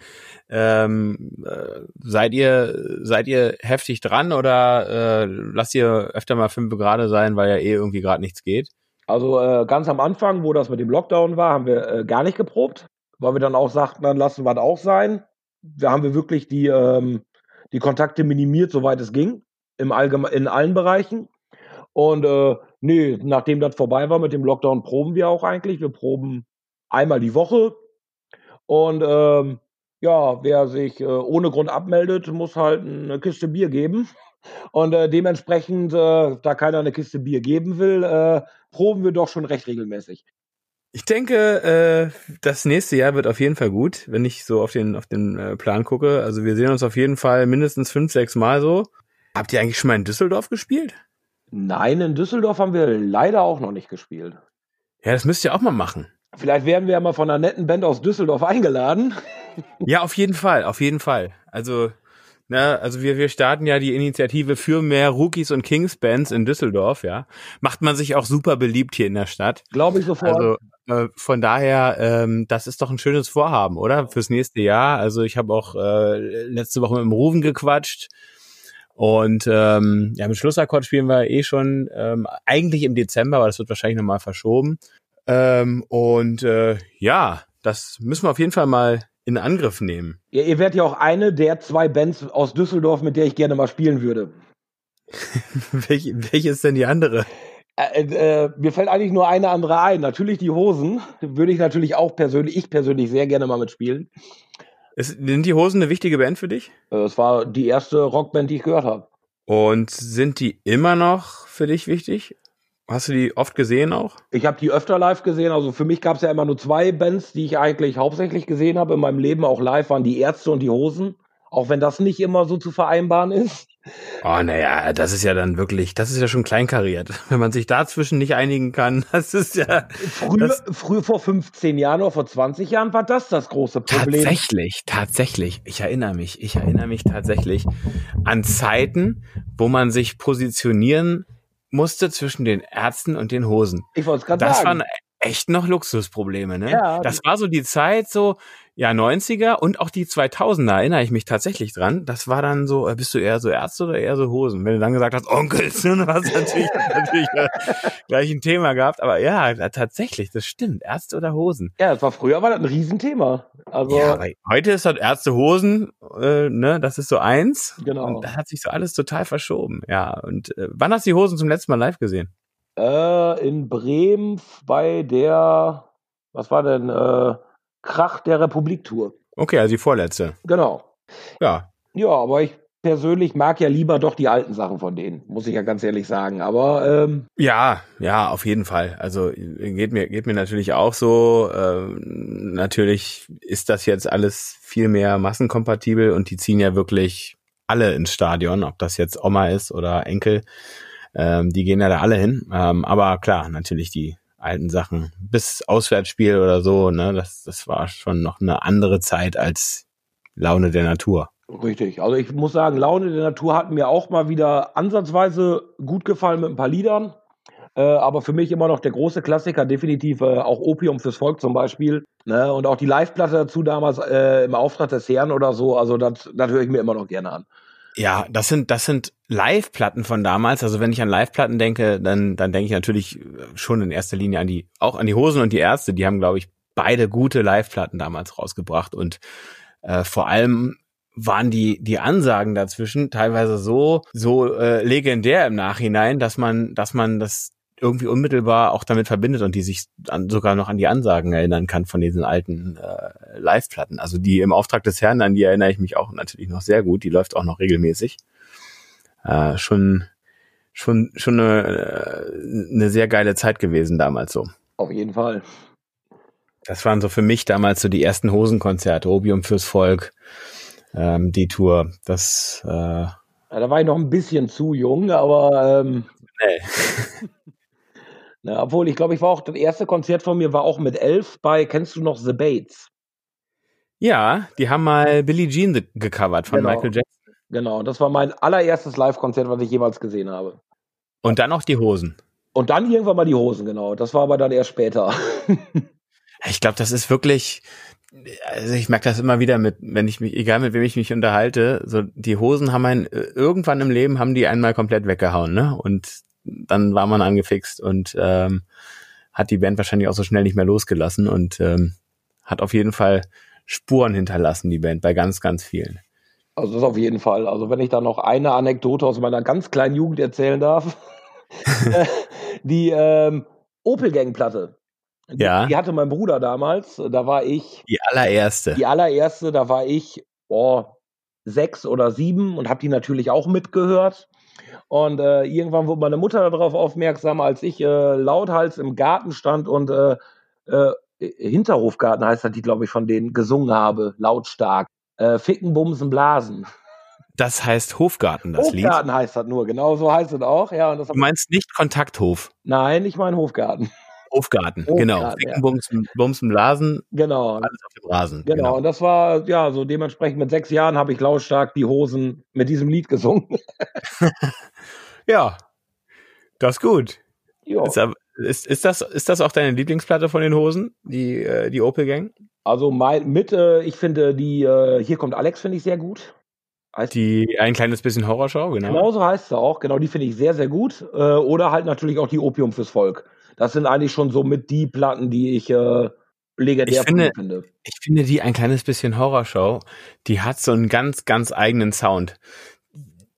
ähm, äh, seid ihr seid ihr heftig dran oder äh, lasst ihr öfter mal fünf gerade sein, weil ja eh irgendwie gerade nichts geht? Also äh, ganz am Anfang, wo das mit dem Lockdown war, haben wir äh, gar nicht geprobt, weil wir dann auch sagten, dann lassen wir es auch sein. Da haben wir wirklich die ähm, die Kontakte minimiert, soweit es ging, im in allen Bereichen. Und äh, nee, nachdem das vorbei war mit dem Lockdown, proben wir auch eigentlich. Wir proben einmal die Woche. Und ähm, ja, wer sich äh, ohne Grund abmeldet, muss halt eine Kiste Bier geben. Und äh, dementsprechend, äh, da keiner eine Kiste Bier geben will, äh, proben wir doch schon recht regelmäßig. Ich denke, äh, das nächste Jahr wird auf jeden Fall gut, wenn ich so auf den, auf den äh, Plan gucke. Also wir sehen uns auf jeden Fall mindestens fünf, sechs Mal so. Habt ihr eigentlich schon mal in Düsseldorf gespielt? Nein, in Düsseldorf haben wir leider auch noch nicht gespielt. Ja, das müsst ihr auch mal machen. Vielleicht werden wir ja mal von einer netten Band aus Düsseldorf eingeladen. Ja, auf jeden Fall, auf jeden Fall. Also, ne, also wir, wir starten ja die Initiative für mehr Rookies und Kings Bands in Düsseldorf, ja. Macht man sich auch super beliebt hier in der Stadt. Glaube ich sofort. Also, äh, von daher, ähm, das ist doch ein schönes Vorhaben, oder? Fürs nächste Jahr. Also ich habe auch äh, letzte Woche mit dem Ruven gequatscht. Und ähm, ja, mit Schlussakkord spielen wir eh schon ähm, eigentlich im Dezember, aber das wird wahrscheinlich nochmal verschoben. Ähm, und äh, ja, das müssen wir auf jeden Fall mal in Angriff nehmen. Ja, ihr werdet ja auch eine der zwei Bands aus Düsseldorf, mit der ich gerne mal spielen würde. welche, welche ist denn die andere? Äh, äh, mir fällt eigentlich nur eine andere ein. Natürlich die Hosen. Würde ich natürlich auch persönlich, ich persönlich sehr gerne mal mitspielen. Ist, sind die Hosen eine wichtige Band für dich? Äh, es war die erste Rockband, die ich gehört habe. Und sind die immer noch für dich wichtig? Hast du die oft gesehen auch? Ich habe die öfter live gesehen. Also für mich gab es ja immer nur zwei Bands, die ich eigentlich hauptsächlich gesehen habe in meinem Leben, auch live waren die Ärzte und die Hosen. Auch wenn das nicht immer so zu vereinbaren ist. Oh, naja, das ist ja dann wirklich, das ist ja schon kleinkariert. Wenn man sich dazwischen nicht einigen kann, das ist ja. Früher, früher vor 15 Jahren oder vor 20 Jahren war das das große Problem. Tatsächlich, tatsächlich. Ich erinnere mich, ich erinnere mich tatsächlich an Zeiten, wo man sich positionieren musste zwischen den Ärzten und den Hosen. Ich wollte es gerade sagen. Waren echt noch Luxusprobleme, ne? Ja, das war so die Zeit, so, ja, 90er und auch die 2000er erinnere ich mich tatsächlich dran. Das war dann so, äh, bist du eher so Ärzte oder eher so Hosen? Wenn du dann gesagt hast, Onkels, dann hast du natürlich, natürlich äh, gleich ein Thema gehabt. Aber ja, tatsächlich, das stimmt. Ärzte oder Hosen? Ja, das war früher war das ein Riesenthema. Also ja, heute ist das Ärzte, Hosen, äh, ne, das ist so eins. Genau. Und da hat sich so alles total verschoben. Ja, und äh, wann hast du die Hosen zum letzten Mal live gesehen? Äh, in Bremen bei der, was war denn, äh, Krach der Republik-Tour. Okay, also die vorletzte. Genau. Ja. Ja, aber ich persönlich mag ja lieber doch die alten Sachen von denen, muss ich ja ganz ehrlich sagen. Aber ähm ja, ja, auf jeden Fall. Also geht mir geht mir natürlich auch so. Ähm, natürlich ist das jetzt alles viel mehr massenkompatibel und die ziehen ja wirklich alle ins Stadion, ob das jetzt Oma ist oder Enkel. Ähm, die gehen ja da alle hin. Ähm, aber klar, natürlich die alten Sachen. Bis Auswärtsspiel oder so, ne, das, das war schon noch eine andere Zeit als Laune der Natur. Richtig. Also ich muss sagen, Laune der Natur hat mir auch mal wieder ansatzweise gut gefallen mit ein paar Liedern. Äh, aber für mich immer noch der große Klassiker, definitiv äh, auch Opium fürs Volk zum Beispiel. Ne? Und auch die Live-Platte dazu damals äh, im Auftrag des Herrn oder so. Also das, das höre ich mir immer noch gerne an. Ja, das sind, das sind Live-Platten von damals. Also wenn ich an Live-Platten denke, dann, dann denke ich natürlich schon in erster Linie an die, auch an die Hosen und die Ärzte. Die haben, glaube ich, beide gute Live-Platten damals rausgebracht und äh, vor allem waren die die Ansagen dazwischen teilweise so so äh, legendär im Nachhinein, dass man dass man das irgendwie unmittelbar auch damit verbindet und die sich an, sogar noch an die Ansagen erinnern kann von diesen alten äh, Live-Platten. Also die im Auftrag des Herrn, an die erinnere ich mich auch natürlich noch sehr gut. Die läuft auch noch regelmäßig. Äh, schon schon schon eine, äh, eine sehr geile Zeit gewesen damals so. Auf jeden Fall. Das waren so für mich damals so die ersten Hosenkonzerte, Obium fürs Volk, ähm, die Tour. Das äh, ja, da war ich noch ein bisschen zu jung, aber ähm, nee. Ne, obwohl, ich glaube, ich war auch, das erste Konzert von mir war auch mit elf bei, kennst du noch The Bates? Ja, die haben mal Billie Jean gecovert von genau. Michael Jackson. Genau, das war mein allererstes Live-Konzert, was ich jemals gesehen habe. Und dann auch die Hosen. Und dann irgendwann mal die Hosen, genau. Das war aber dann erst später. ich glaube, das ist wirklich, also ich merke das immer wieder mit, wenn ich mich, egal mit wem ich mich unterhalte, so die Hosen haben einen, irgendwann im Leben haben die einmal komplett weggehauen, ne? Und dann war man angefixt und ähm, hat die Band wahrscheinlich auch so schnell nicht mehr losgelassen und ähm, hat auf jeden Fall Spuren hinterlassen, die Band, bei ganz, ganz vielen. Also das auf jeden Fall. Also wenn ich da noch eine Anekdote aus meiner ganz kleinen Jugend erzählen darf. die ähm, Opel-Gang-Platte. Ja. Die hatte mein Bruder damals. Da war ich. Die allererste. Die allererste, da war ich boah, sechs oder sieben und habe die natürlich auch mitgehört. Und äh, irgendwann wurde meine Mutter darauf aufmerksam, als ich äh, lauthals im Garten stand und äh, äh, Hinterhofgarten heißt das, die glaube ich von denen gesungen habe, lautstark. Äh, Ficken, Bumsen, Blasen. Das heißt Hofgarten, das Hofgarten Lied. Hofgarten heißt das nur, genau so heißt es auch. Ja, und das du meinst nicht Kontakthof? Nein, ich meine Hofgarten. Hofgarten, Hofgarten genau. Ficken, ja. Bumsen, Bumsen, Blasen. Genau. Alles auf dem Rasen. Genau. genau. Und das war, ja, so dementsprechend mit sechs Jahren habe ich lautstark die Hosen mit diesem Lied gesungen. ja, das ist gut. Ist, ist, ist, das, ist das auch deine Lieblingsplatte von den Hosen, die, äh, die Opel Gang? Also mein, mit, äh, ich finde die, äh, hier kommt Alex, finde ich sehr gut. Heißt die ein kleines bisschen Horrorshow, genau. Genau so heißt sie auch, genau, die finde ich sehr, sehr gut. Äh, oder halt natürlich auch die Opium fürs Volk. Das sind eigentlich schon so mit die Platten, die ich äh, legendär ich finde, finde. Ich finde die ein kleines bisschen Horrorshow, die hat so einen ganz, ganz eigenen Sound.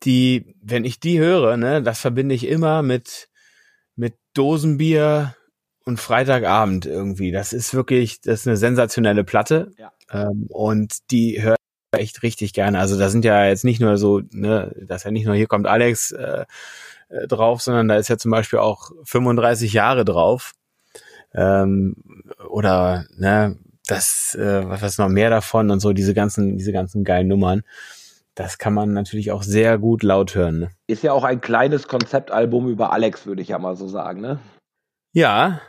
Die, wenn ich die höre, ne, das verbinde ich immer mit, mit Dosenbier und Freitagabend irgendwie. Das ist wirklich, das ist eine sensationelle Platte. Ja. Ähm, und die höre ich echt richtig gerne. Also da sind ja jetzt nicht nur so, ne, dass ja nicht nur hier kommt Alex, äh, äh, drauf, sondern da ist ja zum Beispiel auch 35 Jahre drauf. Ähm, oder ne, das, äh, was ist noch mehr davon und so, diese ganzen, diese ganzen geilen Nummern. Das kann man natürlich auch sehr gut laut hören. Ne? Ist ja auch ein kleines Konzeptalbum über Alex, würde ich ja mal so sagen, ne? Ja,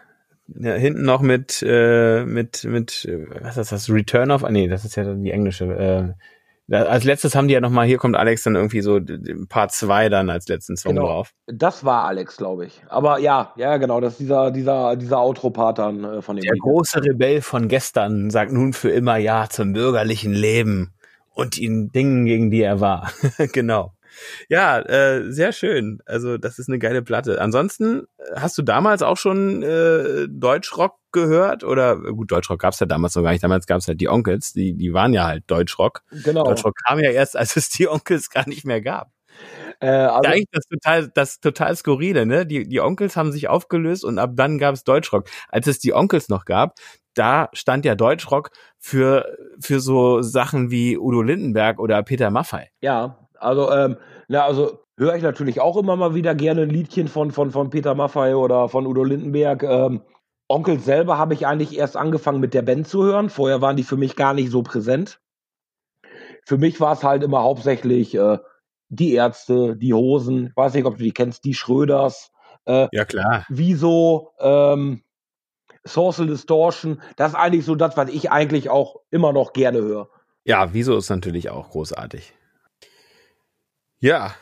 ja, hinten noch mit, äh, mit, mit, was ist das, Return of, ah, nee, das ist ja die englische, äh, als letztes haben die ja nochmal, hier kommt Alex dann irgendwie so Part 2 dann als letzten Song genau. drauf. Das war Alex, glaube ich. Aber ja, ja, genau, das ist dieser, dieser, dieser Outro-Part dann äh, von dem Der Video. große Rebell von gestern sagt nun für immer Ja zum bürgerlichen Leben und den Dingen, gegen die er war. genau. Ja, äh, sehr schön. Also das ist eine geile Platte. Ansonsten äh, hast du damals auch schon äh, Deutschrock gehört oder gut Deutschrock gab's ja damals noch gar nicht. Damals gab's halt die Onkels, die die waren ja halt Deutschrock. Genau. Deutschrock kam ja erst, als es die Onkels gar nicht mehr gab. Äh, also, eigentlich das total, das total skurrile, ne? Die, die Onkels haben sich aufgelöst und ab dann gab's Deutschrock. Als es die Onkels noch gab, da stand ja Deutschrock für, für so Sachen wie Udo Lindenberg oder Peter Maffei. Ja, also, ähm, na, also höre ich natürlich auch immer mal wieder gerne ein Liedchen von, von, von Peter Maffei oder von Udo Lindenberg. Ähm, Onkel selber habe ich eigentlich erst angefangen mit der Band zu hören. Vorher waren die für mich gar nicht so präsent. Für mich war es halt immer hauptsächlich äh, die Ärzte, die Hosen, ich weiß nicht, ob du die kennst, die Schröders. Äh, ja, klar. Wieso, ähm, Social Distortion, das ist eigentlich so das, was ich eigentlich auch immer noch gerne höre. Ja, Wieso ist natürlich auch großartig. Ja,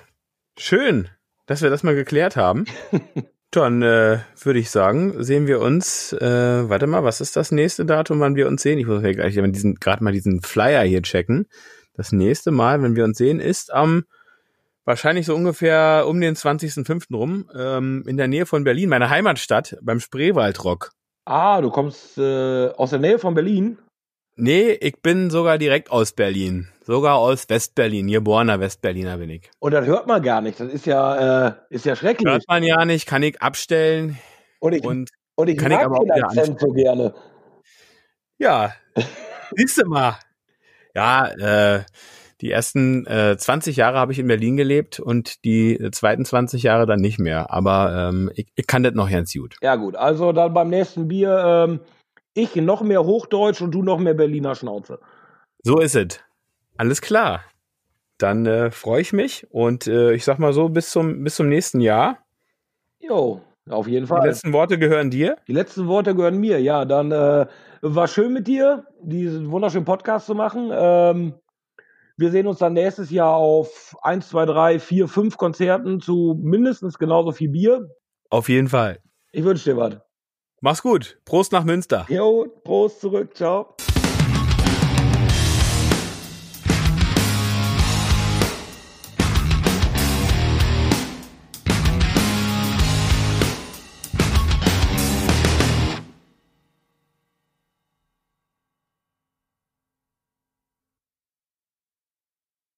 schön, dass wir das mal geklärt haben. Dann äh, würde ich sagen, sehen wir uns, äh, warte mal, was ist das nächste Datum, wann wir uns sehen? Ich muss ja gleich gerade mal diesen Flyer hier checken. Das nächste Mal, wenn wir uns sehen, ist am wahrscheinlich so ungefähr um den 20.05. rum, ähm, in der Nähe von Berlin, meiner Heimatstadt, beim Spreewaldrock. Ah, du kommst äh, aus der Nähe von Berlin? Nee, ich bin sogar direkt aus Berlin. Sogar aus Westberlin, geborener Westberliner bin ich. Und das hört man gar nicht. Das ist ja, äh, ist ja schrecklich. Hört man ja nicht, kann ich abstellen. Und ich, und, und ich kann mag ich aber den Akzent so gerne. Ja, siehst du mal. Ja, äh, die ersten äh, 20 Jahre habe ich in Berlin gelebt und die zweiten 20 Jahre dann nicht mehr. Aber ähm, ich, ich kann das noch ganz gut. Ja gut, also dann beim nächsten Bier ähm, ich noch mehr Hochdeutsch und du noch mehr Berliner Schnauze. So ist es. Alles klar. Dann äh, freue ich mich und äh, ich sag mal so, bis zum, bis zum nächsten Jahr. Jo, auf jeden Fall. Die letzten Worte gehören dir? Die letzten Worte gehören mir, ja. Dann äh, war schön mit dir, diesen wunderschönen Podcast zu machen. Ähm, wir sehen uns dann nächstes Jahr auf 1, 2, 3, 4, 5 Konzerten zu mindestens genauso viel Bier. Auf jeden Fall. Ich wünsche dir was. Mach's gut. Prost nach Münster. Jo, Prost zurück. Ciao.